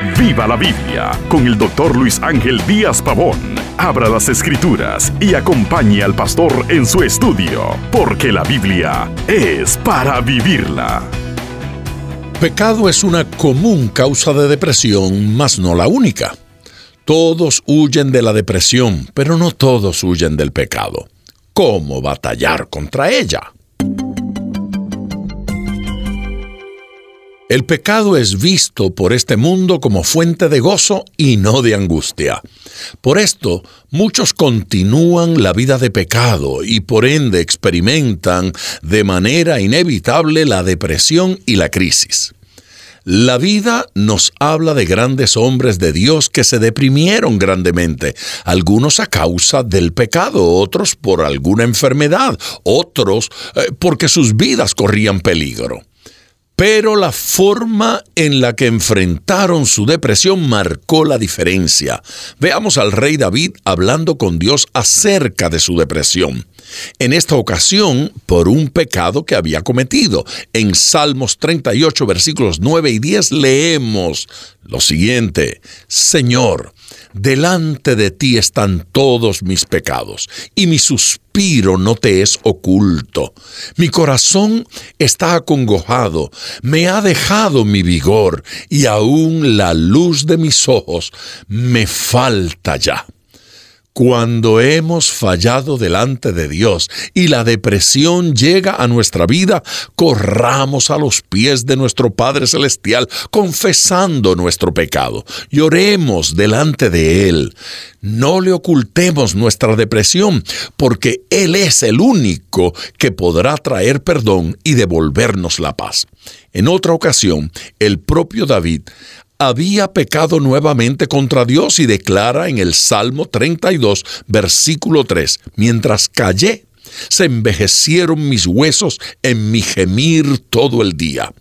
Viva la Biblia con el doctor Luis Ángel Díaz Pavón. Abra las escrituras y acompañe al pastor en su estudio, porque la Biblia es para vivirla. Pecado es una común causa de depresión, mas no la única. Todos huyen de la depresión, pero no todos huyen del pecado. ¿Cómo batallar contra ella? El pecado es visto por este mundo como fuente de gozo y no de angustia. Por esto, muchos continúan la vida de pecado y por ende experimentan de manera inevitable la depresión y la crisis. La vida nos habla de grandes hombres de Dios que se deprimieron grandemente, algunos a causa del pecado, otros por alguna enfermedad, otros eh, porque sus vidas corrían peligro. Pero la forma en la que enfrentaron su depresión marcó la diferencia. Veamos al rey David hablando con Dios acerca de su depresión. En esta ocasión, por un pecado que había cometido. En Salmos 38, versículos 9 y 10 leemos lo siguiente, Señor, delante de ti están todos mis pecados, y mi suspiro no te es oculto. Mi corazón está acongojado, me ha dejado mi vigor, y aún la luz de mis ojos me falta ya. Cuando hemos fallado delante de Dios y la depresión llega a nuestra vida, corramos a los pies de nuestro Padre Celestial confesando nuestro pecado. Lloremos delante de Él. No le ocultemos nuestra depresión, porque Él es el único que podrá traer perdón y devolvernos la paz. En otra ocasión, el propio David había pecado nuevamente contra Dios y declara en el Salmo 32, versículo 3, mientras callé, se envejecieron mis huesos en mi gemir todo el día.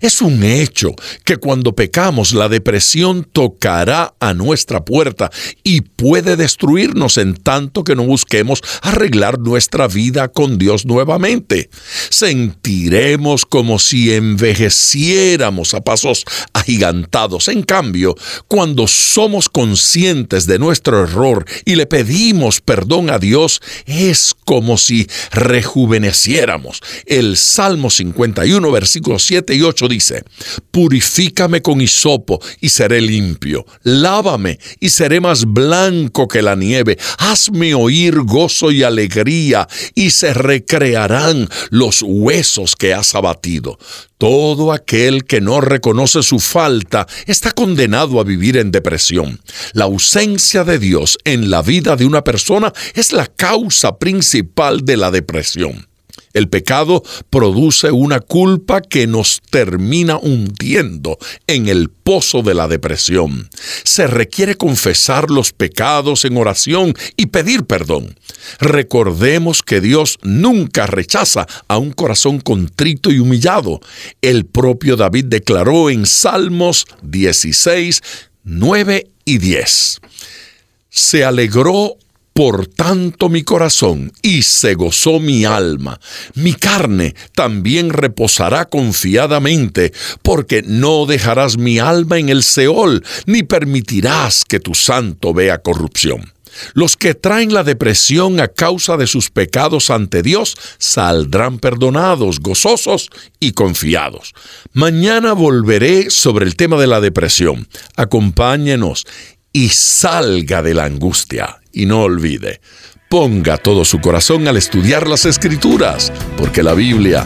Es un hecho que cuando pecamos la depresión tocará a nuestra puerta y puede destruirnos en tanto que no busquemos arreglar nuestra vida con Dios nuevamente. Sentiremos como si envejeciéramos a pasos agigantados. En cambio, cuando somos conscientes de nuestro error y le pedimos perdón a Dios, es como si rejuveneciéramos. El Salmo 51, versículos 7 y 8 dice, Purifícame con hisopo y seré limpio, lávame y seré más blanco que la nieve, hazme oír gozo y alegría y se recrearán los huesos que has abatido. Todo aquel que no reconoce su falta está condenado a vivir en depresión. La ausencia de Dios en la vida de una persona es la causa principal de la depresión. El pecado produce una culpa que nos termina hundiendo en el pozo de la depresión. Se requiere confesar los pecados en oración y pedir perdón. Recordemos que Dios nunca rechaza a un corazón contrito y humillado. El propio David declaró en Salmos 16, 9 y 10. Se alegró por tanto mi corazón y se gozó mi alma. Mi carne también reposará confiadamente, porque no dejarás mi alma en el Seol, ni permitirás que tu santo vea corrupción. Los que traen la depresión a causa de sus pecados ante Dios saldrán perdonados, gozosos y confiados. Mañana volveré sobre el tema de la depresión. Acompáñenos y salga de la angustia. Y no olvide, ponga todo su corazón al estudiar las escrituras, porque la Biblia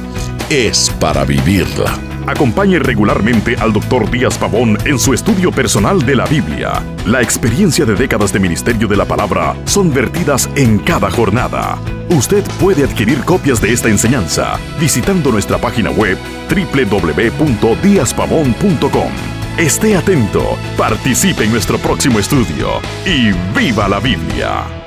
es para vivirla. Acompañe regularmente al Dr. Díaz Pavón en su estudio personal de la Biblia. La experiencia de décadas de ministerio de la palabra son vertidas en cada jornada. Usted puede adquirir copias de esta enseñanza visitando nuestra página web www.diazpavón.com. Esté atento, participe en nuestro próximo estudio y viva la Biblia.